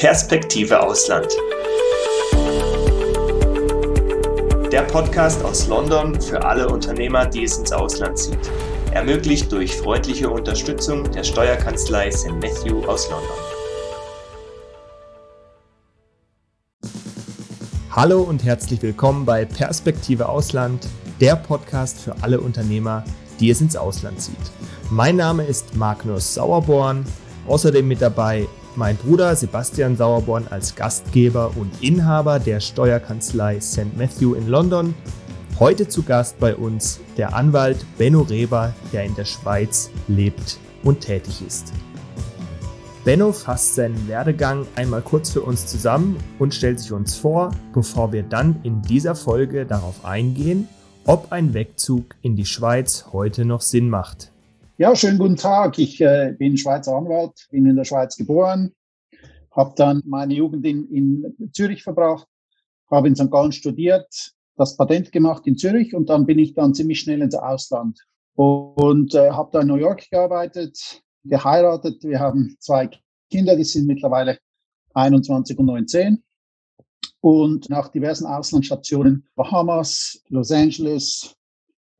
Perspektive Ausland. Der Podcast aus London für alle Unternehmer, die es ins Ausland zieht. Ermöglicht durch freundliche Unterstützung der Steuerkanzlei St. Matthew aus London. Hallo und herzlich willkommen bei Perspektive Ausland, der Podcast für alle Unternehmer, die es ins Ausland zieht. Mein Name ist Magnus Sauerborn, außerdem mit dabei mein Bruder Sebastian Sauerborn als Gastgeber und Inhaber der Steuerkanzlei St. Matthew in London. Heute zu Gast bei uns der Anwalt Benno Reber, der in der Schweiz lebt und tätig ist. Benno fasst seinen Werdegang einmal kurz für uns zusammen und stellt sich uns vor, bevor wir dann in dieser Folge darauf eingehen, ob ein Wegzug in die Schweiz heute noch Sinn macht. Ja, schönen guten Tag. Ich äh, bin Schweizer Anwalt, bin in der Schweiz geboren, habe dann meine Jugend in, in Zürich verbracht, habe in St. Gallen studiert, das Patent gemacht in Zürich und dann bin ich dann ziemlich schnell ins Ausland und äh, habe da in New York gearbeitet, geheiratet. Wir haben zwei Kinder, die sind mittlerweile 21 und 19 und nach diversen Auslandsstationen, Bahamas, Los Angeles,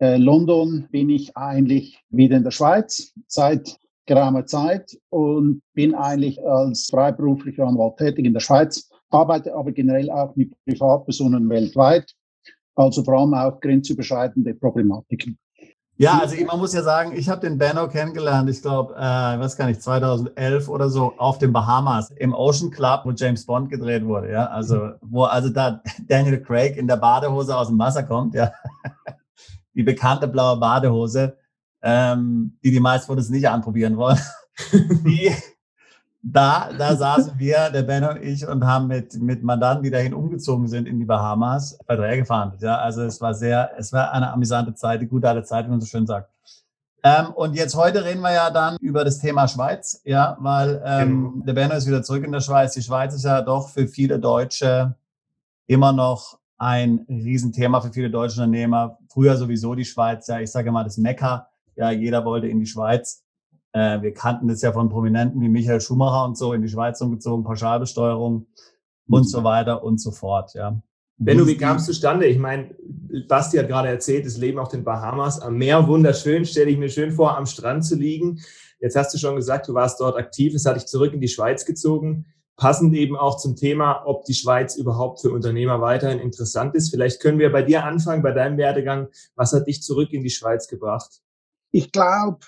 äh, London, bin ich eigentlich wieder in der Schweiz seit geraumer Zeit und bin eigentlich als freiberuflicher Anwalt tätig in der Schweiz, arbeite aber generell auch mit Privatpersonen weltweit, also vor allem auch grenzüberschreitende Problematiken. Ja, also man muss ja sagen, ich habe den Benno kennengelernt, ich glaube, äh, ich weiß gar nicht, 2011 oder so auf den Bahamas im Ocean Club, wo James Bond gedreht wurde, ja, also wo also da Daniel Craig in der Badehose aus dem Wasser kommt, ja, die bekannte blaue Badehose, ähm, die die meisten von uns nicht anprobieren wollen. die, da, da saßen wir, der Benno und ich, und haben mit, mit Mandanten, die dahin umgezogen sind in die Bahamas, Verträge verhandelt. Ja, also es war sehr, es war eine amüsante Zeit, die gute alte Zeit, wie man so schön sagt. Ähm, und jetzt heute reden wir ja dann über das Thema Schweiz, ja, weil ähm, genau. der Benno ist wieder zurück in der Schweiz. Die Schweiz ist ja doch für viele Deutsche immer noch ein Riesenthema für viele deutsche Unternehmer. Früher sowieso die Schweiz, ja, ich sage mal das Mekka. Ja, jeder wollte in die Schweiz. Äh, wir kannten das ja von Prominenten wie Michael Schumacher und so in die Schweiz umgezogen, Pauschalbesteuerung und so weiter und so fort. Ja. Benno, wie kam es zustande? Ich meine, Basti hat gerade erzählt, das Leben auf den Bahamas am Meer wunderschön, stelle ich mir schön vor, am Strand zu liegen. Jetzt hast du schon gesagt, du warst dort aktiv, es hat dich zurück in die Schweiz gezogen. Passend eben auch zum Thema, ob die Schweiz überhaupt für Unternehmer weiterhin interessant ist. Vielleicht können wir bei dir anfangen, bei deinem Werdegang. Was hat dich zurück in die Schweiz gebracht? Ich glaube,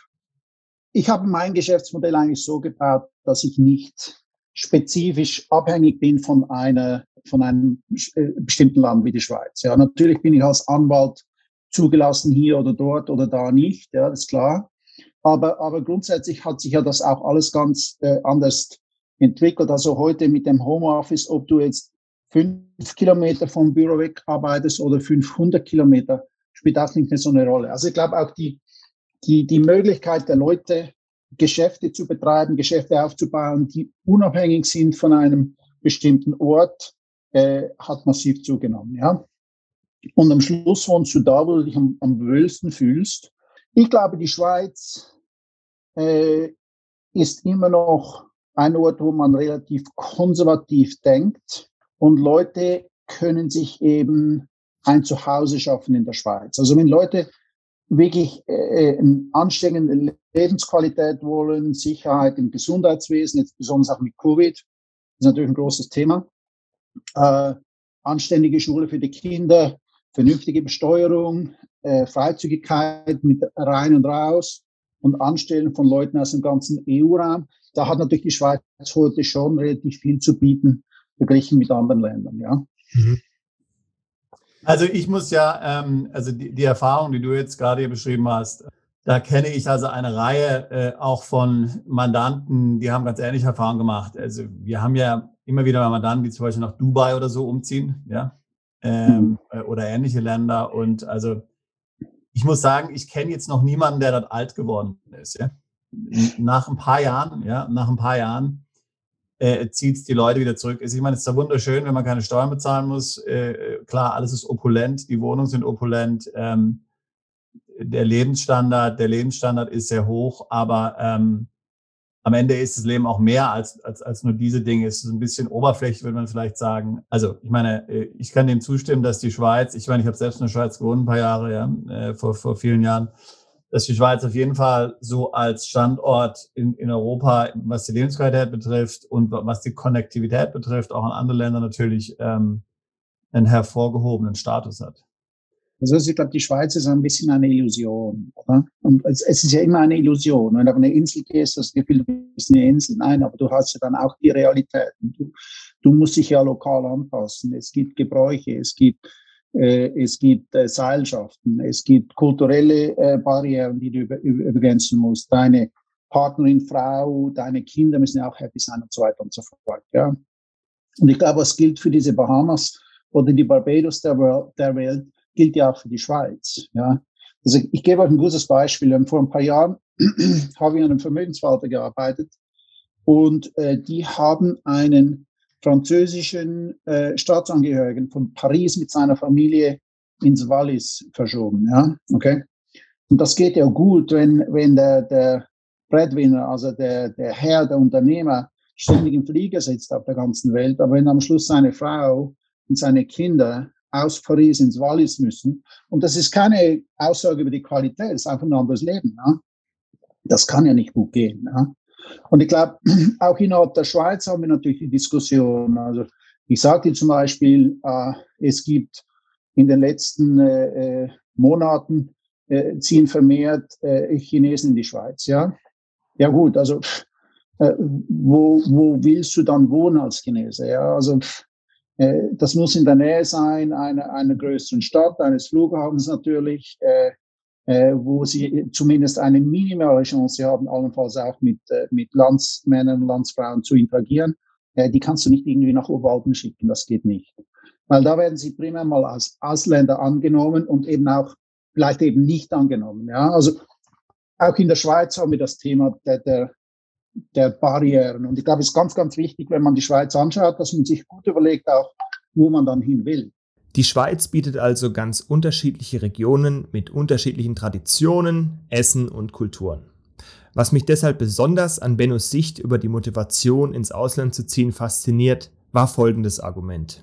ich habe mein Geschäftsmodell eigentlich so gebaut, dass ich nicht spezifisch abhängig bin von einer, von einem äh, bestimmten Land wie die Schweiz. Ja, natürlich bin ich als Anwalt zugelassen hier oder dort oder da nicht. Ja, ist klar. Aber, aber grundsätzlich hat sich ja das auch alles ganz äh, anders entwickelt. Also heute mit dem Homeoffice, ob du jetzt fünf Kilometer vom Büro weg arbeitest oder 500 Kilometer, spielt auch nicht mehr so eine Rolle. Also ich glaube auch die, die, die Möglichkeit der Leute, Geschäfte zu betreiben, Geschäfte aufzubauen, die unabhängig sind von einem bestimmten Ort, äh, hat massiv zugenommen. Ja? Und am Schluss wohnst du da, wo du dich am, am wohlsten fühlst. Ich glaube, die Schweiz äh, ist immer noch ein Ort, wo man relativ konservativ denkt und Leute können sich eben ein Zuhause schaffen in der Schweiz. Also wenn Leute wirklich äh, eine ansteigende Lebensqualität wollen, Sicherheit im Gesundheitswesen, jetzt besonders auch mit Covid, ist natürlich ein großes Thema. Äh, anständige Schule für die Kinder, vernünftige Besteuerung, äh, Freizügigkeit mit rein und raus und Anstellen von Leuten aus dem ganzen EU-Raum. Da hat natürlich die Schweiz heute schon relativ viel zu bieten, verglichen mit anderen Ländern, ja. Mhm. Also ich muss ja, ähm, also die, die Erfahrung, die du jetzt gerade hier beschrieben hast, da kenne ich also eine Reihe äh, auch von Mandanten, die haben ganz ähnliche Erfahrungen gemacht. Also wir haben ja immer wieder Mandanten, die zum Beispiel nach Dubai oder so umziehen, ja, ähm, mhm. Äh, oder ähnliche Länder. Und also ich muss sagen, ich kenne jetzt noch niemanden, der dort alt geworden ist. Ja? Nach ein paar Jahren, ja, nach ein paar Jahren äh, zieht es die Leute wieder zurück. Also ich meine, es ist ja wunderschön, wenn man keine Steuern bezahlen muss. Äh, klar, alles ist opulent, die Wohnungen sind opulent, ähm, der Lebensstandard, der Lebensstandard ist sehr hoch, aber ähm, am Ende ist das Leben auch mehr als, als, als nur diese Dinge. Es ist ein bisschen oberflächlich, würde man vielleicht sagen. Also ich meine, äh, ich kann dem zustimmen, dass die Schweiz, ich meine, ich habe selbst in der Schweiz gewohnt, ein paar Jahre, ja, äh, vor, vor vielen Jahren, dass die Schweiz auf jeden Fall so als Standort in, in Europa, was die Lebensqualität betrifft und was die Konnektivität betrifft, auch in anderen Ländern natürlich ähm, einen hervorgehobenen Status hat. Also ich glaube, die Schweiz ist ein bisschen eine Illusion. Oder? Und es, es, ist ja immer eine Illusion. Wenn du auf eine Insel gehst, hast du das Gefühl, du bist eine Insel. Nein, aber du hast ja dann auch die Realität. Du, du musst dich ja lokal anpassen. Es gibt Gebräuche, es gibt, es gibt äh, Seilschaften, es gibt kulturelle äh, Barrieren, die du über, über, übergrenzen musst. Deine Partnerin, Frau, deine Kinder müssen ja auch happy sein und so weiter und so fort. Ja? Und ich glaube, was gilt für diese Bahamas oder die Barbados der, der Welt, gilt ja auch für die Schweiz. Ja. Also ich gebe euch ein gutes Beispiel. Vor ein paar Jahren habe ich an einem Vermögensverwalter gearbeitet und äh, die haben einen französischen äh, Staatsangehörigen von Paris mit seiner Familie ins Wallis verschoben. Ja, okay. Und das geht ja gut, wenn, wenn der, der Breadwinner, also der, der Herr, der Unternehmer, ständig im Flieger sitzt auf der ganzen Welt. Aber wenn am Schluss seine Frau und seine Kinder aus Paris ins Wallis müssen. Und das ist keine Aussage über die Qualität, es ist einfach ein anderes Leben. Ja? Das kann ja nicht gut gehen. Ja? Und ich glaube, auch innerhalb der Schweiz haben wir natürlich die Diskussion. Also ich dir zum Beispiel, äh, es gibt in den letzten äh, äh Monaten äh, ziehen vermehrt äh, Chinesen in die Schweiz. Ja, ja gut, also äh, wo, wo willst du dann wohnen als Chinese? Ja, also das muss in der Nähe sein einer, einer größeren Stadt, eines Flughafens natürlich, äh, äh, wo sie zumindest eine minimale Chance haben, allenfalls auch mit, äh, mit Landsmännern Landsfrauen zu interagieren. Äh, die kannst du nicht irgendwie nach Oberalpen schicken, das geht nicht. Weil da werden sie primär mal als Ausländer angenommen und eben auch vielleicht eben nicht angenommen. Ja? Also auch in der Schweiz haben wir das Thema der, der der Barrieren. Und ich glaube, es ist ganz, ganz wichtig, wenn man die Schweiz anschaut, dass man sich gut überlegt auch, wo man dann hin will. Die Schweiz bietet also ganz unterschiedliche Regionen mit unterschiedlichen Traditionen, Essen und Kulturen. Was mich deshalb besonders an Bennos Sicht über die Motivation ins Ausland zu ziehen fasziniert, war folgendes Argument.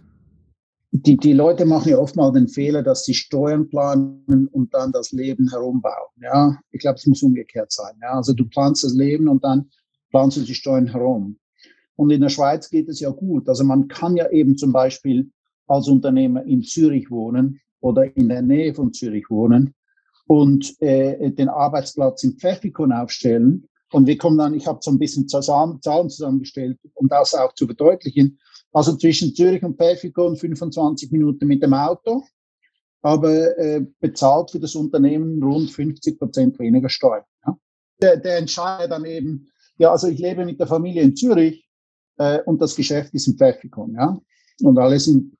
Die, die Leute machen ja oft mal den Fehler, dass sie Steuern planen und dann das Leben herumbauen. Ja, ich glaube, es muss umgekehrt sein. Ja, also du planst das Leben und dann planst du die Steuern herum. Und in der Schweiz geht es ja gut. Also man kann ja eben zum Beispiel als Unternehmer in Zürich wohnen oder in der Nähe von Zürich wohnen und äh, den Arbeitsplatz im Pfeffikon aufstellen. Und wir kommen dann, ich habe so ein bisschen zusammen, Zahlen zusammengestellt, um das auch zu verdeutlichen. Also zwischen Zürich und Pfeffikon 25 Minuten mit dem Auto, aber äh, bezahlt für das Unternehmen rund 50 Prozent weniger Steuern. Ja. Der, der entscheidet dann eben, ja, also ich lebe mit der Familie in Zürich äh, und das Geschäft ist in Pfeffikon, ja. Und alle sind,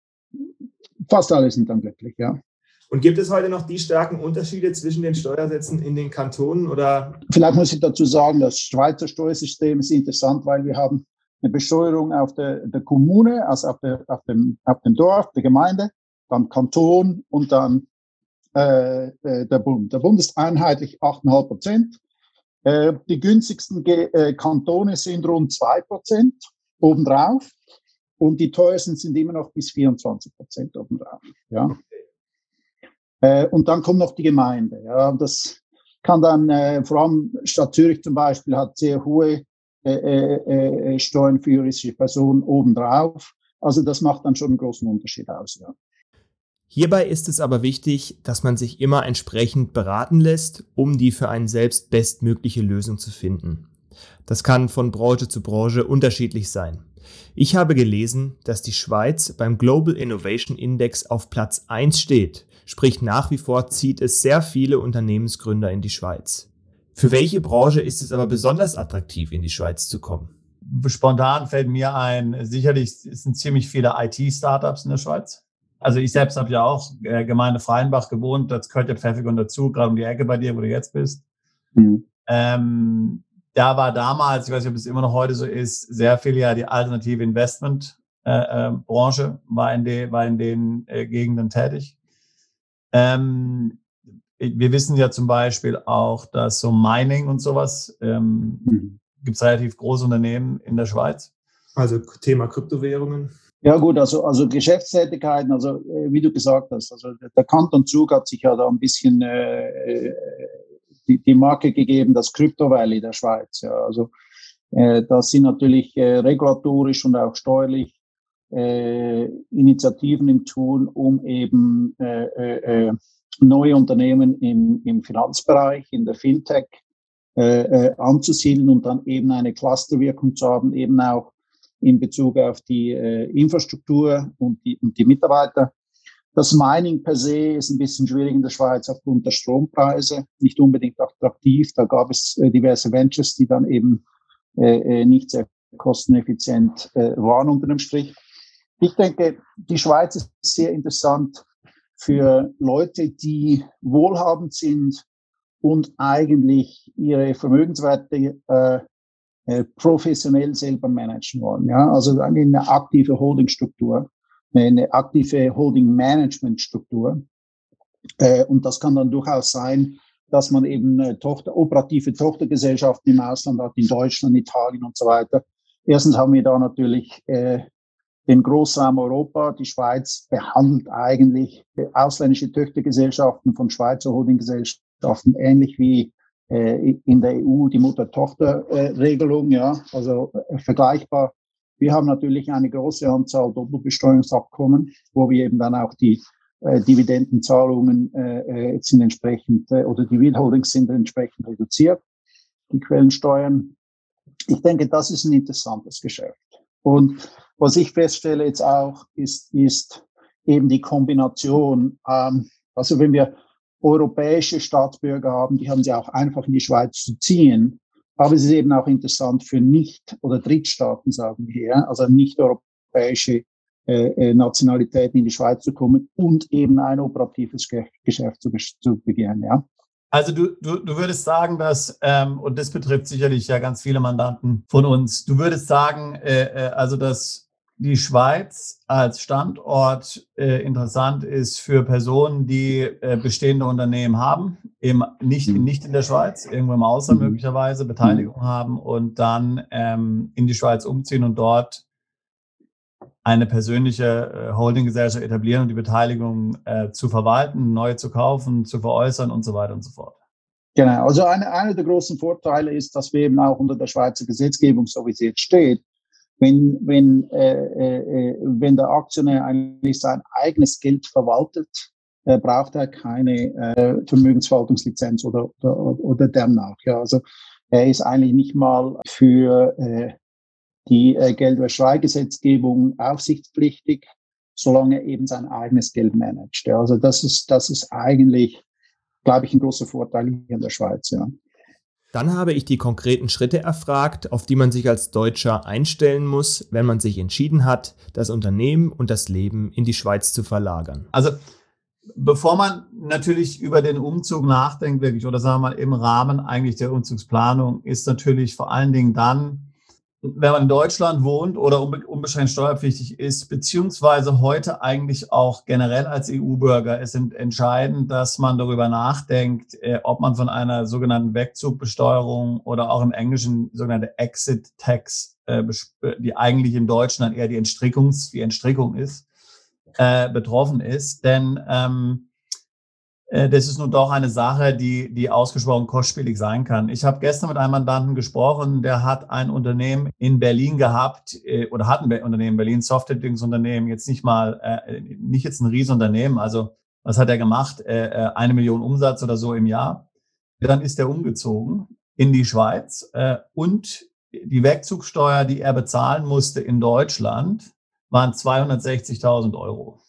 fast alle sind dann glücklich, ja. Und gibt es heute noch die starken Unterschiede zwischen den Steuersätzen in den Kantonen oder? Vielleicht muss ich dazu sagen, das Schweizer Steuersystem ist interessant, weil wir haben eine Besteuerung auf der, der Kommune, also auf, der, auf, dem, auf dem Dorf, der Gemeinde, dann Kanton und dann äh, äh der Bund. Der Bund ist einheitlich 8,5 Prozent. Äh, die günstigsten äh, Kantone sind rund 2% obendrauf und die teuersten sind immer noch bis 24 Prozent obendrauf. Ja. Äh, und dann kommt noch die Gemeinde. Ja. Das kann dann, äh, vor allem Stadt Zürich zum Beispiel, hat sehr hohe äh, Steuern für juristische Personen obendrauf. Also das macht dann schon einen großen Unterschied aus. Ja. Hierbei ist es aber wichtig, dass man sich immer entsprechend beraten lässt, um die für einen selbst bestmögliche Lösung zu finden. Das kann von Branche zu Branche unterschiedlich sein. Ich habe gelesen, dass die Schweiz beim Global Innovation Index auf Platz 1 steht, sprich nach wie vor zieht es sehr viele Unternehmensgründer in die Schweiz. Für welche Branche ist es aber besonders attraktiv, in die Schweiz zu kommen? Spontan fällt mir ein, sicherlich sind ziemlich viele IT-Startups in der Schweiz. Also ich selbst habe ja auch äh, Gemeinde Freienbach gewohnt, das gehört ja Pfeffikon dazu, gerade um die Ecke bei dir, wo du jetzt bist. Mhm. Ähm, da war damals, ich weiß nicht, ob es immer noch heute so ist, sehr viel ja die alternative Investmentbranche äh, äh, war in, de, war in den äh, Gegenden tätig. Ähm, wir wissen ja zum Beispiel auch, dass so Mining und sowas ähm, mhm. gibt es relativ große Unternehmen in der Schweiz. Also Thema Kryptowährungen. Ja gut, also, also Geschäftstätigkeiten, also äh, wie du gesagt hast, also der Kanton Zug hat sich ja da ein bisschen äh, die, die Marke gegeben, das Crypto Valley der Schweiz. Ja. Also äh, das sind natürlich äh, regulatorisch und auch steuerlich äh, Initiativen im Tun, um eben äh, äh, äh, neue Unternehmen im, im Finanzbereich, in der Fintech äh, äh, anzusiedeln und dann eben eine Clusterwirkung zu haben, eben auch in Bezug auf die äh, Infrastruktur und die, und die Mitarbeiter. Das Mining per se ist ein bisschen schwierig in der Schweiz aufgrund der Strompreise, nicht unbedingt attraktiv. Da gab es äh, diverse Ventures, die dann eben äh, äh nicht sehr kosteneffizient waren unter dem Strich. Ich denke, die Schweiz ist sehr interessant für Leute, die wohlhabend sind und eigentlich ihre Vermögenswerte professionell selber managen wollen. Ja? Also eine aktive Holdingstruktur, eine aktive Holding-Management-Struktur. Äh, und das kann dann durchaus sein, dass man eben äh, Tochter, operative Tochtergesellschaften im Ausland hat, in Deutschland, Italien und so weiter. Erstens haben wir da natürlich äh, den Großraum Europa. Die Schweiz behandelt eigentlich ausländische Töchtergesellschaften von Schweizer Holdinggesellschaften ähnlich wie äh, in der EU die Mutter-Tochter-Regelung, ja, also äh, vergleichbar. Wir haben natürlich eine große Anzahl Doppelbesteuerungsabkommen, wo wir eben dann auch die äh, Dividendenzahlungen äh, jetzt sind entsprechend äh, oder die Withholdings sind entsprechend reduziert, die Quellensteuern. Ich denke, das ist ein interessantes Geschäft. Und was ich feststelle jetzt auch, ist, ist eben die Kombination. Ähm, also wenn wir europäische Staatsbürger haben, die haben sie auch einfach in die Schweiz zu ziehen. Aber es ist eben auch interessant für Nicht- oder Drittstaaten, sagen wir hier, also nicht europäische äh, äh Nationalitäten in die Schweiz zu kommen und eben ein operatives Geschäft zu, zu beginnen. Ja. Also du, du, du würdest sagen, dass, ähm, und das betrifft sicherlich ja ganz viele Mandanten von uns, du würdest sagen, äh, äh also dass die Schweiz als Standort äh, interessant ist für Personen, die äh, bestehende Unternehmen haben, eben nicht, mhm. nicht in der Schweiz, irgendwo im Ausland mhm. möglicherweise Beteiligung mhm. haben und dann ähm, in die Schweiz umziehen und dort eine persönliche äh, Holdinggesellschaft etablieren und die Beteiligung äh, zu verwalten, neu zu kaufen, zu veräußern und so weiter und so fort. Genau, also eine, einer der großen Vorteile ist, dass wir eben auch unter der Schweizer Gesetzgebung, so wie sie jetzt steht, wenn, wenn, äh, äh, wenn der Aktionär eigentlich sein eigenes Geld verwaltet, äh, braucht er keine äh, Vermögensverwaltungslizenz oder, oder, oder demnach. Ja, also er ist eigentlich nicht mal für äh, die äh, Geldwäschereigesetzgebung aufsichtspflichtig, solange er eben sein eigenes Geld managt. Ja, also das ist, das ist eigentlich, glaube ich, ein großer Vorteil hier in der Schweiz. Ja. Dann habe ich die konkreten Schritte erfragt, auf die man sich als Deutscher einstellen muss, wenn man sich entschieden hat, das Unternehmen und das Leben in die Schweiz zu verlagern. Also bevor man natürlich über den Umzug nachdenkt, wirklich, oder sagen wir mal im Rahmen eigentlich der Umzugsplanung, ist natürlich vor allen Dingen dann wenn man in Deutschland wohnt oder unbeschränkt steuerpflichtig ist, beziehungsweise heute eigentlich auch generell als EU-Bürger, es ist entscheidend, dass man darüber nachdenkt, äh, ob man von einer sogenannten Wegzugbesteuerung oder auch im Englischen sogenannte Exit Tax, äh, die eigentlich in Deutschland eher die Entstrickungs, die Entstrickung ist, äh, betroffen ist. Denn ähm, äh, das ist nun doch eine Sache, die, die ausgesprochen kostspielig sein kann. Ich habe gestern mit einem Mandanten gesprochen, der hat ein Unternehmen in Berlin gehabt äh, oder hat ein Unternehmen in Berlin, Softwareentwicklungsunternehmen, jetzt nicht mal, äh, nicht jetzt ein Riesenunternehmen. Also was hat er gemacht? Eine Million Umsatz oder so im Jahr. Dann ist er umgezogen in die Schweiz und die Wegzugsteuer, die er bezahlen musste in Deutschland, waren 260.000 Euro.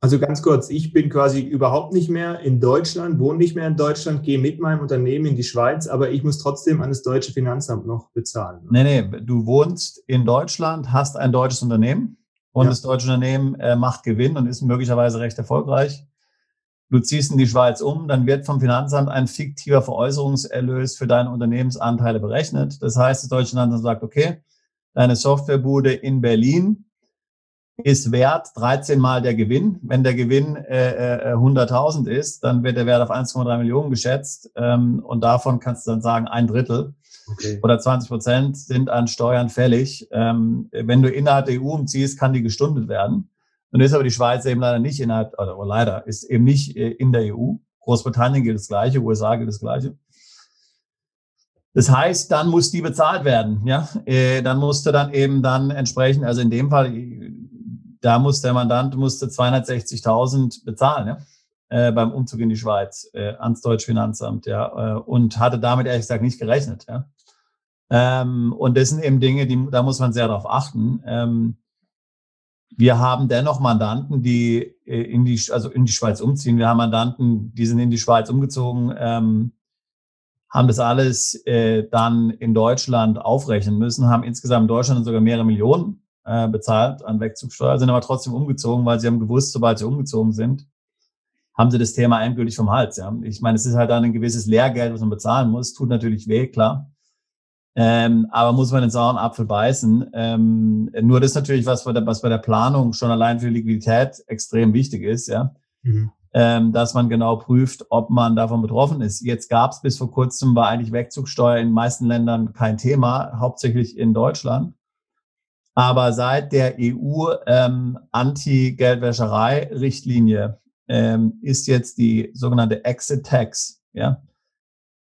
Also ganz kurz, ich bin quasi überhaupt nicht mehr in Deutschland, wohne nicht mehr in Deutschland, gehe mit meinem Unternehmen in die Schweiz, aber ich muss trotzdem an das deutsche Finanzamt noch bezahlen. Nee, nee, du wohnst in Deutschland, hast ein deutsches Unternehmen und ja. das deutsche Unternehmen äh, macht Gewinn und ist möglicherweise recht erfolgreich. Du ziehst in die Schweiz um, dann wird vom Finanzamt ein fiktiver Veräußerungserlös für deine Unternehmensanteile berechnet. Das heißt, das deutsche Finanzamt sagt, okay, deine Softwarebude in Berlin ist wert 13 mal der Gewinn. Wenn der Gewinn äh, 100.000 äh, ist, dann wird der Wert auf 1,3 Millionen geschätzt ähm, und davon kannst du dann sagen, ein Drittel okay. oder 20 Prozent sind an Steuern fällig. Ähm, wenn du innerhalb der EU umziehst, kann die gestundet werden. Nun ist aber die Schweiz eben leider nicht innerhalb, oder leider, ist eben nicht äh, in der EU. Großbritannien gilt das Gleiche, USA gilt das Gleiche. Das heißt, dann muss die bezahlt werden, ja. Äh, dann musste dann eben dann entsprechend, also in dem Fall, da muss der Mandant musste 260.000 bezahlen, ja, äh, beim Umzug in die Schweiz äh, ans Deutsche Finanzamt, ja, äh, und hatte damit ehrlich gesagt nicht gerechnet, ja. Ähm, und das sind eben Dinge, die, da muss man sehr darauf achten. Ähm, wir haben dennoch Mandanten, die äh, in die, also in die Schweiz umziehen. Wir haben Mandanten, die sind in die Schweiz umgezogen, ähm, haben das alles äh, dann in Deutschland aufrechnen müssen, haben insgesamt in Deutschland sogar mehrere Millionen äh, bezahlt an Wegzugsteuer, sind aber trotzdem umgezogen, weil sie haben gewusst, sobald sie umgezogen sind, haben sie das Thema endgültig vom Hals. Ja. Ich meine, es ist halt dann ein gewisses Lehrgeld, was man bezahlen muss, tut natürlich weh, klar. Ähm, aber muss man den sauren Apfel beißen. Ähm, nur das ist natürlich was, was bei der Planung schon allein für Liquidität extrem wichtig ist, ja. Mhm. Ähm, dass man genau prüft, ob man davon betroffen ist. Jetzt gab es bis vor kurzem war eigentlich Wegzugsteuer in den meisten Ländern kein Thema, hauptsächlich in Deutschland. Aber seit der EU ähm, ähm, ist jetzt die sogenannte Exit Tax, ja,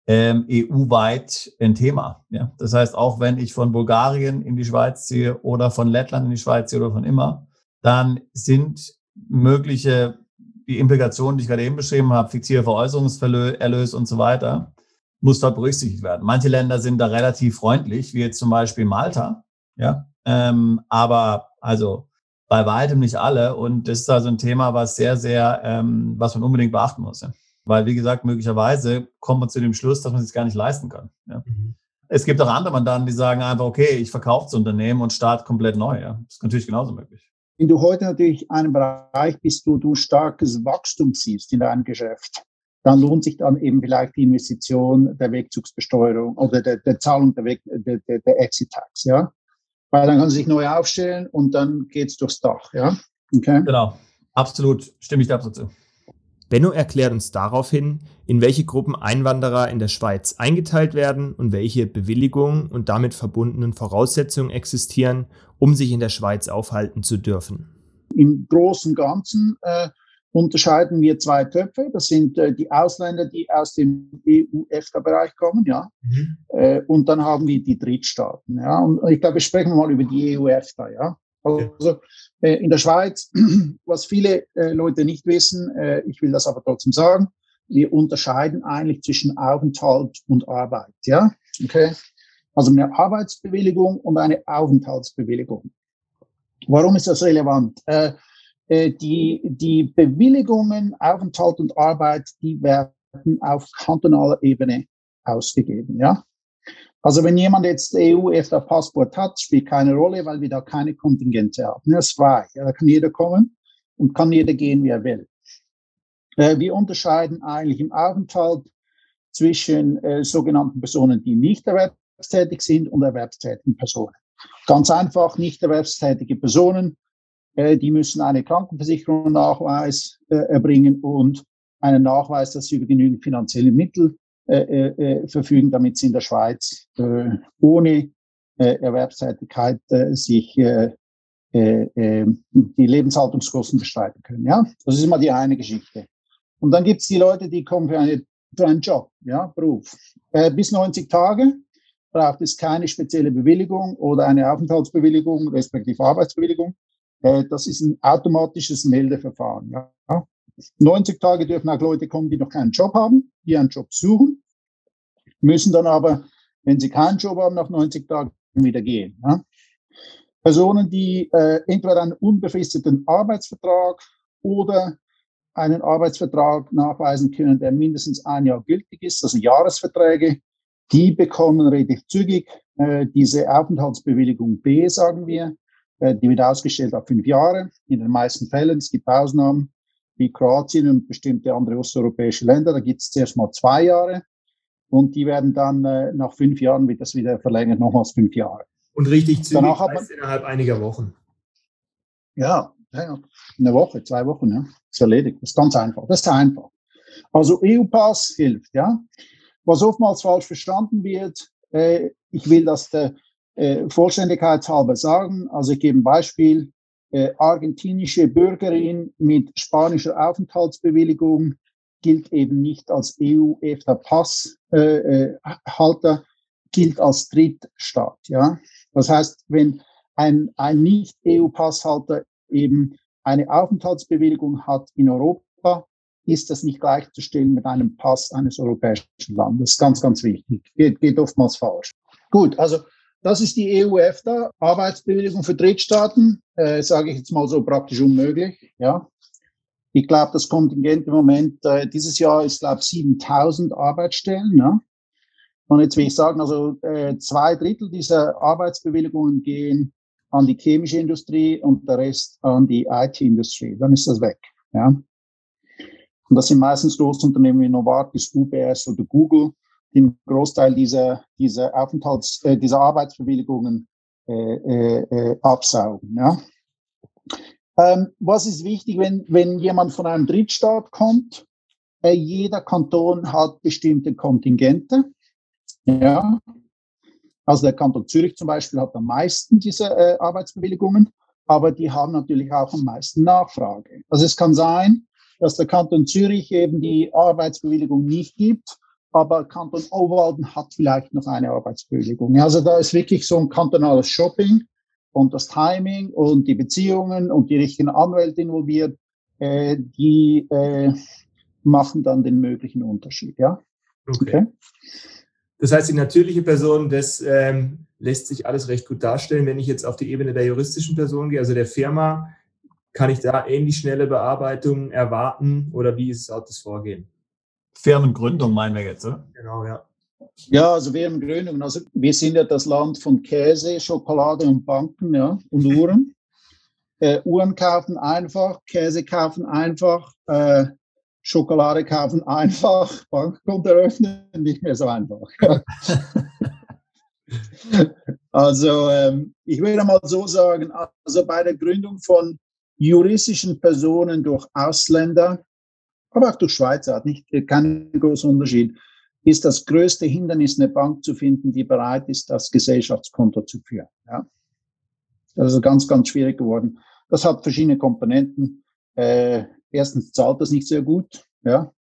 ähm, EU-weit ein Thema. Ja. Das heißt, auch wenn ich von Bulgarien in die Schweiz ziehe oder von Lettland in die Schweiz ziehe oder von immer, dann sind mögliche die Implikationen, die ich gerade eben beschrieben habe, fiktive Veräußerungserlös und so weiter, muss dort berücksichtigt werden. Manche Länder sind da relativ freundlich, wie jetzt zum Beispiel Malta, ja, ähm, aber also bei weitem nicht alle. Und das ist also ein Thema, was sehr, sehr, ähm, was man unbedingt beachten muss. Ja. Weil, wie gesagt, möglicherweise kommt man zu dem Schluss, dass man es sich gar nicht leisten kann. Ja. Mhm. Es gibt auch andere Mandanten, die sagen einfach, okay, ich verkaufe das Unternehmen und starte komplett neu. Ja. Das ist natürlich genauso möglich. Wenn du heute natürlich einen Bereich bist, wo du starkes Wachstum siehst in deinem Geschäft, dann lohnt sich dann eben vielleicht die Investition der Wegzugsbesteuerung oder der, der Zahlung der, Weg, der, der, der Exit-Tax, ja. Weil dann kann sie sich neu aufstellen und dann geht es durchs Dach, ja. Okay. Genau, absolut, stimme ich dir absolut zu. Benno erklärt uns daraufhin, in welche Gruppen Einwanderer in der Schweiz eingeteilt werden und welche Bewilligungen und damit verbundenen Voraussetzungen existieren, um sich in der Schweiz aufhalten zu dürfen. Im Großen und Ganzen äh, unterscheiden wir zwei Töpfe. Das sind äh, die Ausländer, die aus dem EU-EFTA-Bereich kommen, ja. Mhm. Äh, und dann haben wir die Drittstaaten, ja. Und ich glaube, wir sprechen mal über die EU-EFTA, ja. Also äh, in der Schweiz, was viele äh, Leute nicht wissen, äh, ich will das aber trotzdem sagen, wir unterscheiden eigentlich zwischen Aufenthalt und Arbeit. Ja, okay. Also eine Arbeitsbewilligung und eine Aufenthaltsbewilligung. Warum ist das relevant? Äh, die, die Bewilligungen, Aufenthalt und Arbeit, die werden auf kantonaler Ebene ausgegeben. Ja, also wenn jemand jetzt EU-EFTA-Passport hat, spielt keine Rolle, weil wir da keine Kontingente haben. Das ist frei. Ja, da kann jeder kommen und kann jeder gehen, wie er will. Äh, wir unterscheiden eigentlich im Aufenthalt zwischen äh, sogenannten Personen, die nicht erwerbstätig sind und erwerbstätigen Personen. Ganz einfach, nicht erwerbstätige Personen, die müssen eine Krankenversicherung Nachweis äh, erbringen und einen Nachweis, dass sie über genügend finanzielle Mittel äh, äh, verfügen, damit sie in der Schweiz äh, ohne äh, Erwerbstätigkeit äh, sich äh, äh, äh, die Lebenshaltungskosten bestreiten können. Ja, das ist immer die eine Geschichte. Und dann gibt es die Leute, die kommen für, eine, für einen Job, ja, Beruf. Äh, bis 90 Tage braucht es keine spezielle Bewilligung oder eine Aufenthaltsbewilligung, respektive Arbeitsbewilligung. Äh, das ist ein automatisches Meldeverfahren. Ja. 90 Tage dürfen auch Leute kommen, die noch keinen Job haben, die einen Job suchen, müssen dann aber, wenn sie keinen Job haben, nach 90 Tagen wieder gehen. Ja. Personen, die äh, entweder einen unbefristeten Arbeitsvertrag oder einen Arbeitsvertrag nachweisen können, der mindestens ein Jahr gültig ist, also Jahresverträge, die bekommen relativ zügig äh, diese Aufenthaltsbewilligung B, sagen wir. Äh, die wird ausgestellt auf fünf Jahre. In den meisten Fällen, es gibt Ausnahmen, wie Kroatien und bestimmte andere osteuropäische Länder. Da gibt es zuerst mal zwei Jahre und die werden dann äh, nach fünf Jahren wird das wieder verlängert, nochmals fünf Jahre. Und richtig zügig Danach hat man, innerhalb einiger Wochen. Ja, ja, eine Woche, zwei Wochen, ja. Ist erledigt. Das ist ganz einfach. Das ist einfach. Also EU-Pass hilft, ja. Was oftmals falsch verstanden wird, äh, ich will das der äh, Vollständigkeitshalber sagen. Also ich gebe ein Beispiel. Äh, argentinische Bürgerin mit spanischer Aufenthaltsbewilligung gilt eben nicht als EU-EFTA-Passhalter, äh, äh gilt als Drittstaat. Ja? Das heißt, wenn ein, ein Nicht-EU-Passhalter eben eine Aufenthaltsbewilligung hat in Europa, ist das nicht gleichzustellen mit einem Pass eines europäischen Landes. Ganz, ganz wichtig. Geht, geht oftmals falsch. Gut, also das ist die EU-EFTA, Arbeitsbewilligung für Drittstaaten, äh, sage ich jetzt mal so praktisch unmöglich. Ja, ich glaube, das Kontingent im Moment äh, dieses Jahr ist, glaube ich, 7000 Arbeitsstellen. Ja? Und jetzt will ich sagen, also äh, zwei Drittel dieser Arbeitsbewilligungen gehen an die chemische Industrie und der Rest an die IT-Industrie. Dann ist das weg. Ja? Und das sind meistens Großunternehmen wie Novartis, UBS oder Google, den Großteil dieser, dieser Aufenthalts, äh, dieser Arbeitsbewilligungen äh, äh, äh, absaugen. Ja? Ähm, was ist wichtig, wenn, wenn jemand von einem Drittstaat kommt? Äh, jeder Kanton hat bestimmte Kontingente. Ja, also der Kanton Zürich zum Beispiel hat am meisten diese äh, Arbeitsbewilligungen, aber die haben natürlich auch am meisten Nachfrage. Also es kann sein, dass der Kanton Zürich eben die Arbeitsbewilligung nicht gibt, aber Kanton Obwalden hat vielleicht noch eine Arbeitsbewilligung. Also da ist wirklich so ein kantonales Shopping und das Timing und die Beziehungen und die richtigen Anwälte involviert, äh, die äh, machen dann den möglichen Unterschied. Ja. Okay. okay. Das heißt, die natürliche Person, das ähm, lässt sich alles recht gut darstellen. Wenn ich jetzt auf die Ebene der juristischen Person gehe, also der Firma, kann ich da ähnlich schnelle Bearbeitung erwarten oder wie ist das Vorgehen? Firmengründung meinen wir jetzt, oder? Genau, ja. Ja, also Firmengründung. Also wir sind ja das Land von Käse, Schokolade und Banken, ja, und Uhren. Äh, Uhren kaufen einfach, Käse kaufen einfach, äh, Schokolade kaufen einfach, Bankkonto eröffnen nicht mehr so einfach. also ähm, ich würde mal so sagen, also bei der Gründung von juristischen Personen durch Ausländer, aber auch durch Schweizer, hat nicht keinen großen Unterschied, ist das größte Hindernis, eine Bank zu finden, die bereit ist, das Gesellschaftskonto zu führen. Ja. Das ist ganz, ganz schwierig geworden. Das hat verschiedene Komponenten. Äh, erstens zahlt das nicht sehr gut, ja.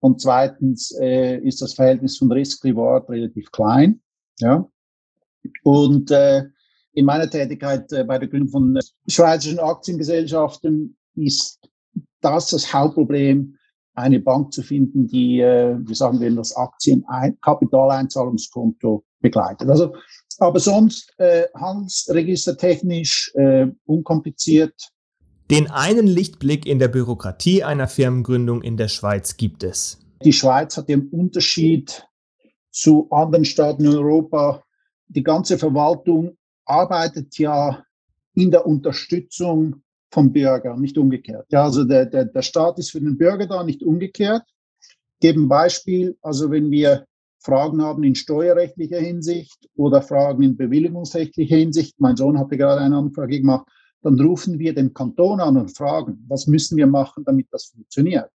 Und zweitens äh, ist das Verhältnis von Risk-Reward relativ klein, ja. Und äh, in meiner Tätigkeit äh, bei der Gründung von äh, schweizerischen Aktiengesellschaften ist das das Hauptproblem, eine Bank zu finden, die, äh, wie sagen wir, das Aktien-Kapitaleinzahlungskonto begleitet. Also, aber sonst äh, handelsregistertechnisch äh, unkompliziert. Den einen Lichtblick in der Bürokratie einer Firmengründung in der Schweiz gibt es. Die Schweiz hat den Unterschied zu anderen Staaten in Europa. Die ganze Verwaltung arbeitet ja in der Unterstützung vom Bürger, nicht umgekehrt. Ja, also der, der, der Staat ist für den Bürger da, nicht umgekehrt. Ich gebe ein Beispiel, also wenn wir Fragen haben in steuerrechtlicher Hinsicht oder Fragen in bewilligungsrechtlicher Hinsicht, mein Sohn hatte gerade eine Anfrage gemacht, dann rufen wir den Kanton an und fragen, was müssen wir machen, damit das funktioniert.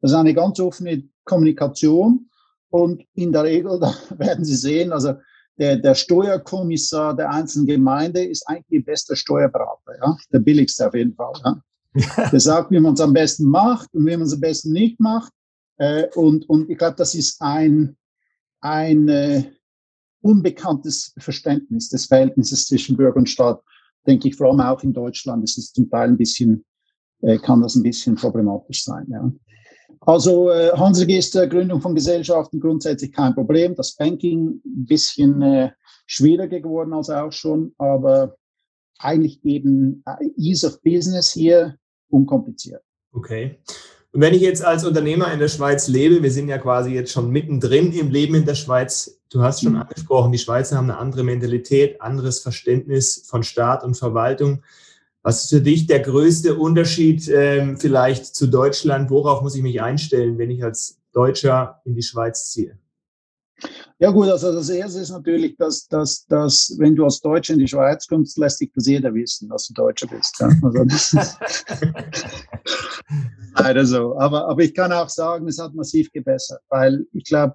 Das ist eine ganz offene Kommunikation und in der Regel, da werden Sie sehen, also der, der Steuerkommissar der einzelnen Gemeinde ist eigentlich die beste Steuerberater, ja, der billigste auf jeden Fall. Ja. Der sagt, wie man es am besten macht und wie man es am besten nicht macht. Äh, und, und ich glaube, das ist ein, ein äh, unbekanntes Verständnis des Verhältnisses zwischen Bürger und Staat. Denke ich, vor allem auch in Deutschland ist es zum Teil ein bisschen, äh, kann das ein bisschen problematisch sein. Ja. Also äh, Handelsregister, Gründung von Gesellschaften grundsätzlich kein Problem. Das Banking ein bisschen äh, schwieriger geworden als auch schon, aber eigentlich eben äh, Ease of Business hier unkompliziert. Okay. Und wenn ich jetzt als Unternehmer in der Schweiz lebe, wir sind ja quasi jetzt schon mittendrin im Leben in der Schweiz. Du hast schon mhm. angesprochen, die Schweizer haben eine andere Mentalität, anderes Verständnis von Staat und Verwaltung. Was ist für dich der größte Unterschied ähm, vielleicht zu Deutschland? Worauf muss ich mich einstellen, wenn ich als Deutscher in die Schweiz ziehe? Ja gut, also das Erste ist natürlich, dass, dass, dass wenn du als Deutscher in die Schweiz kommst, lässt dich das jeder wissen, dass du Deutscher bist. Ja? Also das ist leider so. Aber, aber ich kann auch sagen, es hat massiv gebessert, weil ich glaube,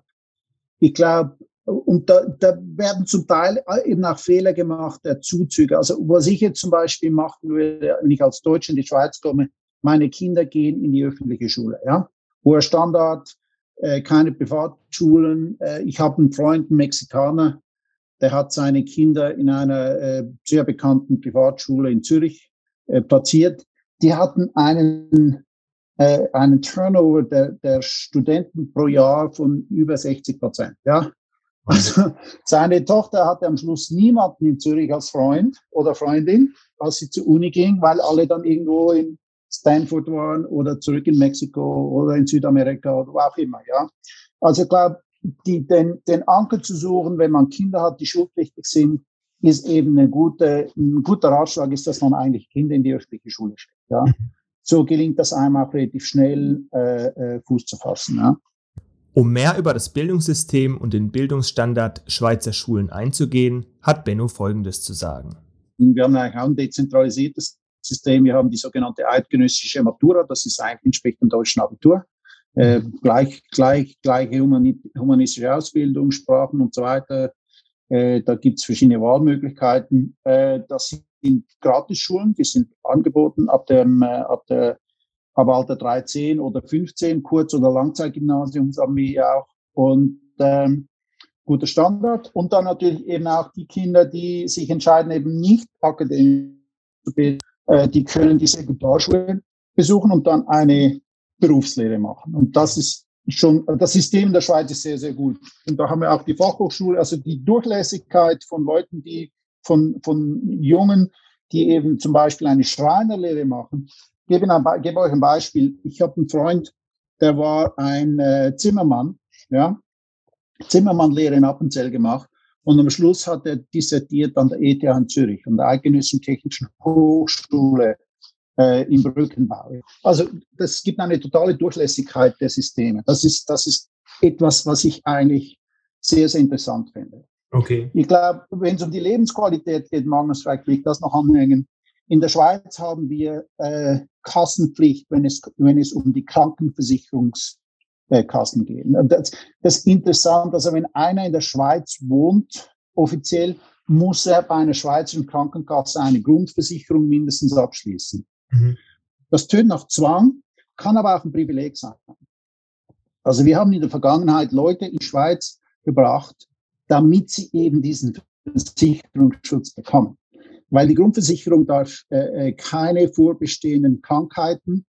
ich glaube, und da, da werden zum Teil eben auch Fehler gemacht der Zuzüge. Also was ich jetzt zum Beispiel machen würde, wenn ich als Deutscher in die Schweiz komme, meine Kinder gehen in die öffentliche Schule. Ja? Hoher Standard, äh, keine Privatschulen. Äh, ich habe einen Freund, einen Mexikaner, der hat seine Kinder in einer äh, sehr bekannten Privatschule in Zürich äh, platziert. Die hatten einen, äh, einen Turnover der, der Studenten pro Jahr von über 60 Prozent. Ja? Also seine Tochter hatte am Schluss niemanden in Zürich als Freund oder Freundin, als sie zur Uni ging, weil alle dann irgendwo in Stanford waren oder zurück in Mexiko oder in Südamerika oder wo auch immer. Ja. Also ich glaube, den, den Anker zu suchen, wenn man Kinder hat, die schulpflichtig sind, ist eben eine gute, ein guter Ratschlag, ist, dass man eigentlich Kinder in die öffentliche Schule steckt. Ja. Mhm. So gelingt das einem auch relativ schnell äh, äh, Fuß zu fassen. Ja. Um mehr über das Bildungssystem und den Bildungsstandard Schweizer Schulen einzugehen, hat Benno Folgendes zu sagen. Wir haben eigentlich auch ein dezentralisiertes System. Wir haben die sogenannte eidgenössische Matura, das ist eigentlich entspricht dem deutschen Abitur. Äh, gleich, gleich, gleiche humanistische Ausbildung, Sprachen und so weiter. Äh, da gibt es verschiedene Wahlmöglichkeiten. Äh, das sind Gratisschulen, die sind angeboten ab dem, äh, ab der ab Alter 13 oder 15, Kurz- oder Langzeitgymnasium haben wir ja auch. Und ähm, guter Standard. Und dann natürlich eben auch die Kinder, die sich entscheiden, eben nicht akademisch zu bilden, äh, die können die Sekundarschule besuchen und dann eine Berufslehre machen. Und das ist schon, das System der Schweiz ist sehr, sehr gut. Und da haben wir auch die Fachhochschule, also die Durchlässigkeit von Leuten, die von, von Jungen, die eben zum Beispiel eine Schreinerlehre machen. Ich gebe, ein, gebe euch ein Beispiel. Ich habe einen Freund, der war ein äh, Zimmermann, ja, Zimmermannlehre in Appenzell gemacht. Und am Schluss hat er dissertiert an der ETH in Zürich, an der Eidgenössischen Technischen Hochschule äh, im Brückenbau. Also das gibt eine totale Durchlässigkeit der Systeme. Das ist, das ist etwas, was ich eigentlich sehr, sehr interessant finde. Okay. Ich glaube, wenn es um die Lebensqualität geht, Magnus, vielleicht will ich das noch anhängen. In der Schweiz haben wir äh, Kassenpflicht, wenn es, wenn es um die Krankenversicherungs äh, Kassen gehen. Das, das ist interessant. Also wenn einer in der Schweiz wohnt, offiziell, muss er bei einer schweizerischen Krankenkasse eine Grundversicherung mindestens abschließen. Mhm. Das tönt nach Zwang, kann aber auch ein Privileg sein. Also wir haben in der Vergangenheit Leute in die Schweiz gebracht, damit sie eben diesen Versicherungsschutz bekommen. Weil die Grundversicherung darf äh, äh keine vorbestehenden Krankheiten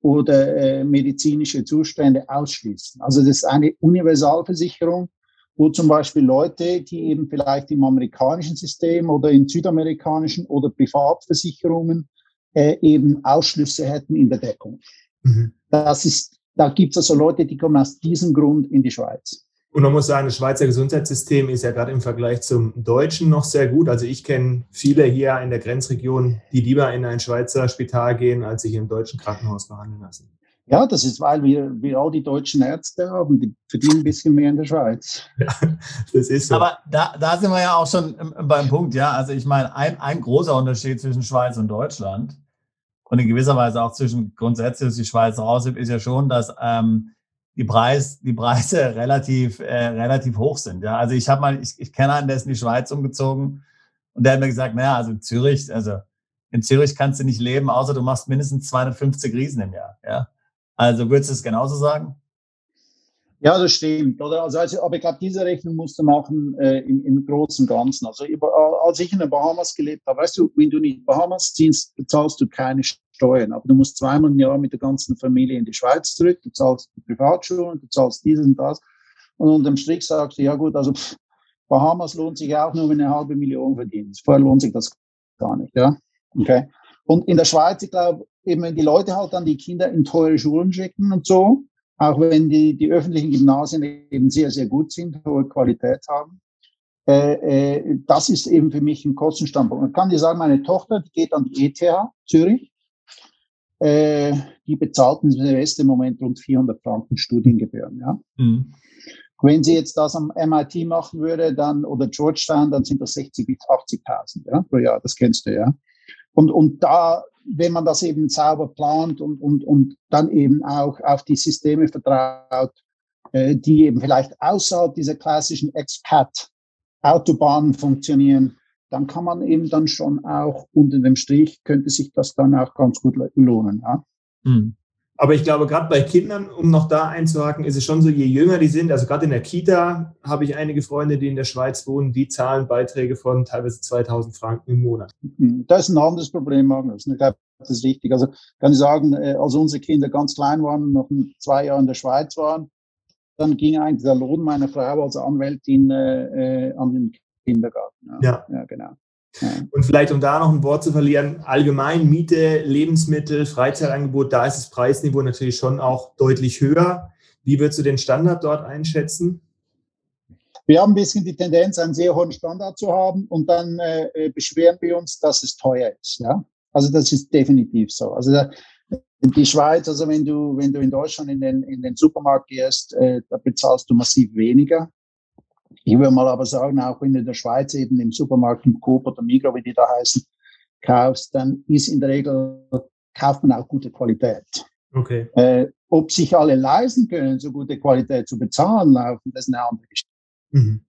oder äh, medizinische Zustände ausschließen. Also das ist eine Universalversicherung, wo zum Beispiel Leute, die eben vielleicht im amerikanischen System oder in südamerikanischen oder Privatversicherungen äh, eben Ausschlüsse hätten in der Deckung. Mhm. Das ist, da gibt es also Leute, die kommen aus diesem Grund in die Schweiz. Und man muss sagen, das Schweizer Gesundheitssystem ist ja gerade im Vergleich zum deutschen noch sehr gut. Also ich kenne viele hier in der Grenzregion, die lieber in ein Schweizer Spital gehen, als sich im deutschen Krankenhaus behandeln lassen. Ja, das ist, weil wir, wir all die deutschen Ärzte haben, die verdienen ein bisschen mehr in der Schweiz. Ja, das ist so. Aber da, da sind wir ja auch schon beim Punkt, ja. Also ich meine, ein, ein großer Unterschied zwischen Schweiz und Deutschland und in gewisser Weise auch zwischen grundsätzlich die Schweiz raus ist ja schon, dass ähm, die, Preis, die Preise relativ, äh, relativ hoch sind. Ja, also ich habe mal, ich, ich kenne einen, der ist in die Schweiz umgezogen und der hat mir gesagt, naja, also in Zürich, also in Zürich kannst du nicht leben, außer du machst mindestens 250 Riesen im Jahr. Ja, also würdest du es genauso sagen? Ja, das stimmt. Oder? Also, also, aber ich glaube, diese Rechnung musst du machen äh, im, im Großen und Ganzen. Also über, als ich in den Bahamas gelebt habe, weißt du, wenn du die Bahamas ziehst, bezahlst du keine Steuern. Aber du musst zweimal im Jahr mit der ganzen Familie in die Schweiz zurück, du zahlst die Privatschulen, du zahlst dieses und das. Und unterm Strich sagst du, ja gut, also pff, Bahamas lohnt sich auch nur, wenn du eine halbe Million verdienst. Vorher lohnt sich das gar nicht. Ja? Okay. Und in der Schweiz, ich glaube, eben wenn die Leute halt dann die Kinder in teure Schulen schicken und so, auch wenn die, die öffentlichen Gymnasien eben sehr, sehr gut sind, hohe Qualität haben. Äh, äh, das ist eben für mich ein Kostenstandpunkt. Man kann dir sagen, meine Tochter, die geht an die ETH Zürich. Äh, die bezahlt im Semester im Moment rund 400 Franken Studiengebühren. Ja? Mhm. Wenn sie jetzt das am MIT machen würde, dann oder Georgetown, dann sind das 60 bis 80.000 ja, pro Jahr. Das kennst du ja. Und und da, wenn man das eben sauber plant und und und dann eben auch auf die Systeme vertraut, äh, die eben vielleicht außerhalb dieser klassischen Expat-Autobahnen funktionieren, dann kann man eben dann schon auch unter dem Strich könnte sich das dann auch ganz gut lohnen. Ja. Mhm. Aber ich glaube, gerade bei Kindern, um noch da einzuhaken, ist es schon so, je jünger die sind, also gerade in der Kita habe ich einige Freunde, die in der Schweiz wohnen, die zahlen Beiträge von teilweise 2000 Franken im Monat. Mhm. Das ist ein anderes Problem, Magnus. Ich glaube, das ist richtig. Also kann ich sagen, äh, als unsere Kinder ganz klein waren, noch zwei Jahre in der Schweiz waren, dann ging eigentlich der Lohn meiner Frau als Anwältin äh, äh an den Kindergarten. Ja, ja. ja genau. Und vielleicht, um da noch ein Wort zu verlieren, allgemein Miete, Lebensmittel, Freizeitangebot, da ist das Preisniveau natürlich schon auch deutlich höher. Wie würdest du den Standard dort einschätzen? Wir haben ein bisschen die Tendenz, einen sehr hohen Standard zu haben und dann äh, äh beschweren wir uns, dass es teuer ist. Ja? Also das ist definitiv so. Also da, die Schweiz, also wenn du, wenn du in Deutschland in den, in den Supermarkt gehst, äh, da bezahlst du massiv weniger. Ich würde mal aber sagen, auch wenn du in der Schweiz eben im Supermarkt, im Coop oder Migros, wie die da heißen, kaufst, dann ist in der Regel, kauft man auch gute Qualität. Okay. Äh, ob sich alle leisten können, so gute Qualität zu bezahlen laufen, das ist eine andere Geschichte. Mhm.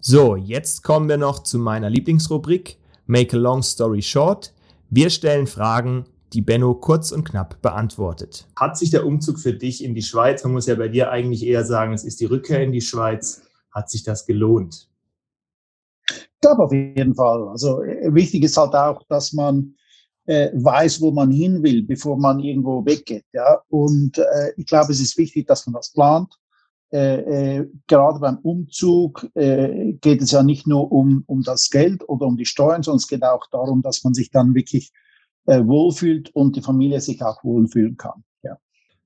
So, jetzt kommen wir noch zu meiner Lieblingsrubrik Make a Long Story Short. Wir stellen Fragen die Benno kurz und knapp beantwortet. Hat sich der Umzug für dich in die Schweiz, man muss ja bei dir eigentlich eher sagen, es ist die Rückkehr in die Schweiz, hat sich das gelohnt? Ich glaube auf jeden Fall. Also äh, wichtig ist halt auch, dass man äh, weiß, wo man hin will, bevor man irgendwo weggeht. Ja? Und äh, ich glaube, es ist wichtig, dass man das plant. Äh, äh, gerade beim Umzug äh, geht es ja nicht nur um, um das Geld oder um die Steuern, sondern es geht auch darum, dass man sich dann wirklich äh, wohlfühlt und die Familie sich auch wohlfühlen kann. Ja.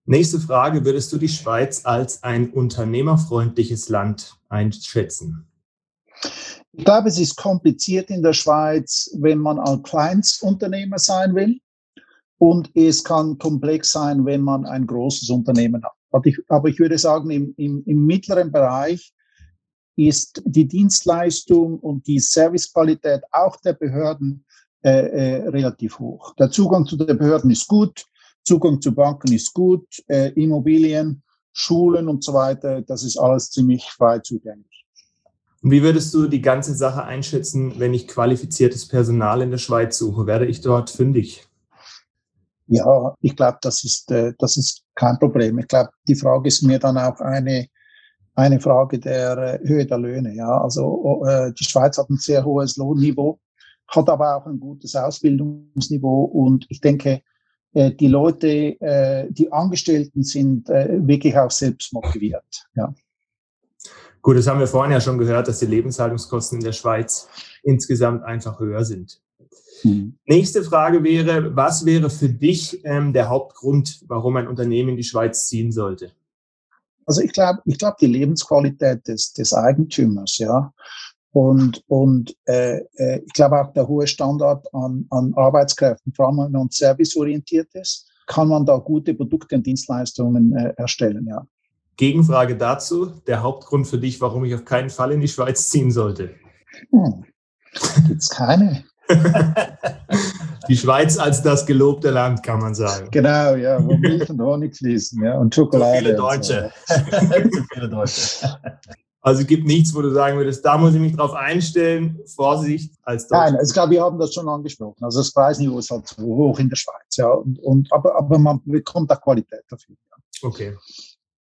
Nächste Frage, würdest du die Schweiz als ein unternehmerfreundliches Land einschätzen? Ich glaube, es ist kompliziert in der Schweiz, wenn man ein Kleinstunternehmer sein will. Und es kann komplex sein, wenn man ein großes Unternehmen hat. Aber ich, aber ich würde sagen, im, im, im mittleren Bereich ist die Dienstleistung und die Servicequalität auch der Behörden äh, äh, relativ hoch. Der Zugang zu den Behörden ist gut, Zugang zu Banken ist gut, äh, Immobilien, Schulen und so weiter, das ist alles ziemlich frei zugänglich. Und wie würdest du die ganze Sache einschätzen, wenn ich qualifiziertes Personal in der Schweiz suche? Werde ich dort fündig? Ja, ich glaube, das ist, äh, das ist kein Problem. Ich glaube, die Frage ist mir dann auch eine, eine Frage der äh, Höhe der Löhne. Ja, also äh, die Schweiz hat ein sehr hohes Lohnniveau hat aber auch ein gutes Ausbildungsniveau und ich denke, äh, die Leute, äh, die Angestellten sind äh, wirklich auch selbst motiviert. Ja. Gut, das haben wir vorhin ja schon gehört, dass die Lebenshaltungskosten in der Schweiz insgesamt einfach höher sind. Mhm. Nächste Frage wäre, was wäre für dich ähm, der Hauptgrund, warum ein Unternehmen in die Schweiz ziehen sollte? Also ich glaube, ich glaube die Lebensqualität des, des Eigentümers, ja. Und, und äh, äh, ich glaube auch der hohe Standard an, an Arbeitskräften, vor allem wenn man serviceorientiert ist, kann man da gute Produkte und Dienstleistungen äh, erstellen, ja. Gegenfrage dazu, der Hauptgrund für dich, warum ich auf keinen Fall in die Schweiz ziehen sollte? Hm. Gibt es keine. die Schweiz als das gelobte Land, kann man sagen. Genau, ja, wo Milch und Honig fließen, ja, und Schokolade. Zu viele Deutsche. So. Viele Deutsche. Also es gibt nichts, wo du sagen würdest, da muss ich mich drauf einstellen, Vorsicht als Nein, also ich glaube, wir haben das schon angesprochen. Also das Preisniveau ist halt so hoch in der Schweiz, ja. Und, und aber, aber man bekommt auch Qualität dafür. Ja. Okay.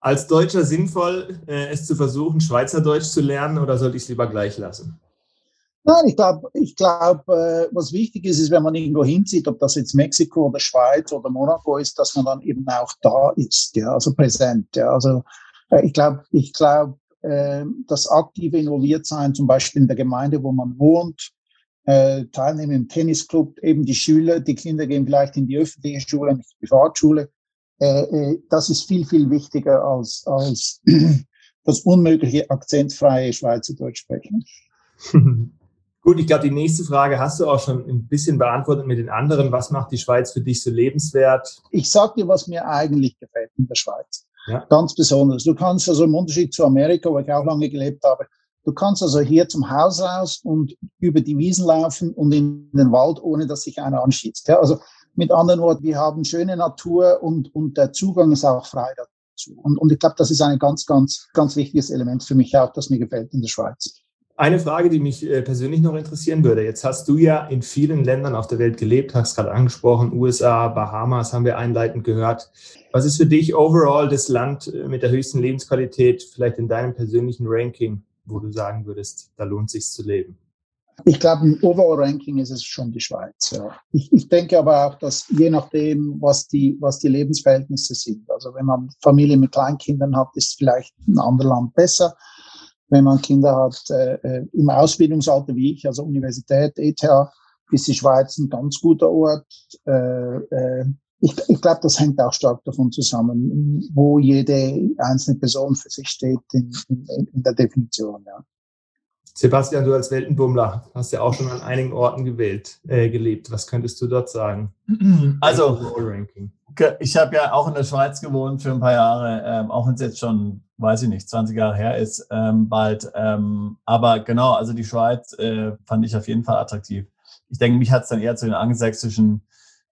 Als Deutscher sinnvoll, äh, es zu versuchen, Schweizerdeutsch zu lernen oder sollte ich es lieber gleich lassen? Nein, ich glaube, ich glaub, äh, was wichtig ist, ist, wenn man irgendwo hinzieht, ob das jetzt Mexiko oder Schweiz oder Monaco ist, dass man dann eben auch da ist, ja, also präsent. Ja. Also äh, ich glaube, ich glaube, äh, das aktive involviert sein, zum Beispiel in der Gemeinde, wo man wohnt, äh, teilnehmen im Tennisclub, eben die Schüler, die Kinder gehen vielleicht in die öffentliche Schule, nicht die Privatschule. Äh, äh, das ist viel, viel wichtiger als, als das unmögliche akzentfreie Schweizerdeutsch sprechen. Gut, ich glaube, die nächste Frage hast du auch schon ein bisschen beantwortet mit den anderen. Was macht die Schweiz für dich so lebenswert? Ich sage dir, was mir eigentlich gefällt in der Schweiz. Ja. Ganz besonders. Du kannst also im Unterschied zu Amerika, wo ich auch lange gelebt habe, du kannst also hier zum Haus raus und über die Wiesen laufen und in den Wald, ohne dass sich einer anschießt. Ja, also mit anderen Worten, wir haben schöne Natur und, und der Zugang ist auch frei dazu. Und, und ich glaube, das ist ein ganz, ganz, ganz wichtiges Element für mich auch, das mir gefällt in der Schweiz. Eine Frage, die mich äh, persönlich noch interessieren würde. Jetzt hast du ja in vielen Ländern auf der Welt gelebt, hast gerade angesprochen, USA, Bahamas haben wir einleitend gehört. Was ist für dich overall das Land äh, mit der höchsten Lebensqualität, vielleicht in deinem persönlichen Ranking, wo du sagen würdest, da lohnt sich zu leben? Ich glaube, im Overall-Ranking ist es schon die Schweiz. Ja. Ich, ich, denke aber auch, dass je nachdem, was die, was die Lebensverhältnnisse sind, also wenn man Familie mit Kleinkindern hat, ist vielleicht ein anderes Land besser. Wenn man Kinder hat äh, äh, im Ausbildungsalter wie ich, also Universität, ETH, ist die Schweiz ein ganz guter Ort. Äh, äh, ich, ich glaube, das hängt auch stark davon zusammen, wo jede einzelne Person für sich steht in, in, in der Definition. Ja. Sebastian, du als Weltenbummler hast ja auch schon an einigen Orten gewählt, äh, gelebt. Was könntest du dort sagen? Also, ich habe ja auch in der Schweiz gewohnt für ein paar Jahre, ähm, auch wenn es jetzt schon, weiß ich nicht, 20 Jahre her ist, ähm, bald. Ähm, aber genau, also die Schweiz äh, fand ich auf jeden Fall attraktiv. Ich denke, mich hat es dann eher zu den angelsächsischen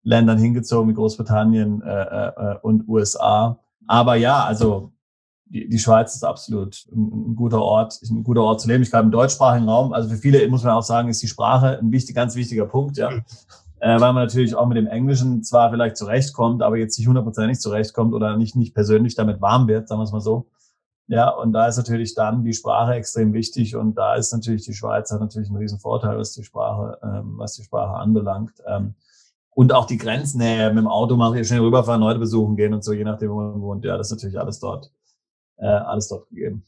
Ländern hingezogen, wie Großbritannien äh, äh, äh und USA. Aber ja, also die, die Schweiz ist absolut ein, ein, guter Ort, ein guter Ort zu leben. Ich glaube, im deutschsprachigen Raum, also für viele muss man auch sagen, ist die Sprache ein wichtig, ganz wichtiger Punkt, ja. Mhm. Äh, weil man natürlich auch mit dem Englischen zwar vielleicht zurechtkommt, aber jetzt nicht hundertprozentig zurechtkommt oder nicht, nicht persönlich damit warm wird, sagen wir es mal so. Ja, und da ist natürlich dann die Sprache extrem wichtig und da ist natürlich die Schweiz hat natürlich einen riesen Vorteil, was die Sprache, ähm, was die Sprache anbelangt. Ähm, und auch die Grenznähe mit dem Auto mal hier schnell rüberfahren, Leute besuchen gehen und so, je nachdem, wo man wohnt. Ja, das ist natürlich alles dort äh, alles dort gegeben.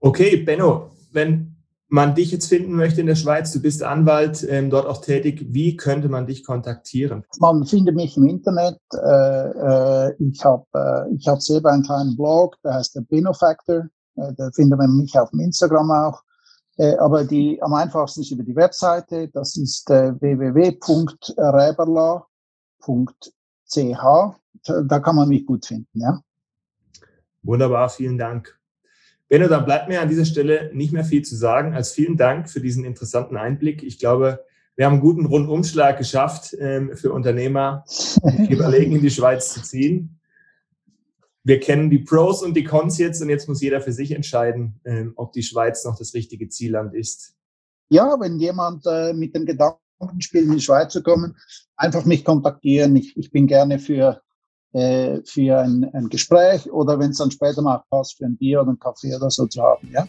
Okay, Benno, wenn man dich jetzt finden möchte in der Schweiz, du bist Anwalt, ähm, dort auch tätig, wie könnte man dich kontaktieren? Man findet mich im Internet. Äh, äh, ich habe äh, ich hab selber einen kleinen Blog, der heißt der Benno Factor. Äh, da findet man mich auf dem Instagram auch. Äh, aber die am einfachsten ist über die Webseite. Das ist äh, www.reberla.ch. Da kann man mich gut finden, ja. Wunderbar, vielen Dank. Benno, dann bleibt mir an dieser Stelle nicht mehr viel zu sagen als vielen Dank für diesen interessanten Einblick. Ich glaube, wir haben einen guten Rundumschlag geschafft ähm, für Unternehmer, die überlegen, in die Schweiz zu ziehen. Wir kennen die Pros und die Cons jetzt und jetzt muss jeder für sich entscheiden, ähm, ob die Schweiz noch das richtige Zielland ist. Ja, wenn jemand äh, mit dem Gedanken spielt, in die Schweiz zu kommen, einfach mich kontaktieren. Ich, ich bin gerne für äh, für ein, ein Gespräch oder wenn es dann später mal passt, für ein Bier oder einen Kaffee oder so zu haben. Ja?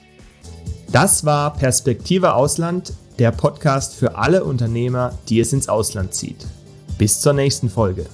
Das war Perspektive Ausland, der Podcast für alle Unternehmer, die es ins Ausland zieht. Bis zur nächsten Folge.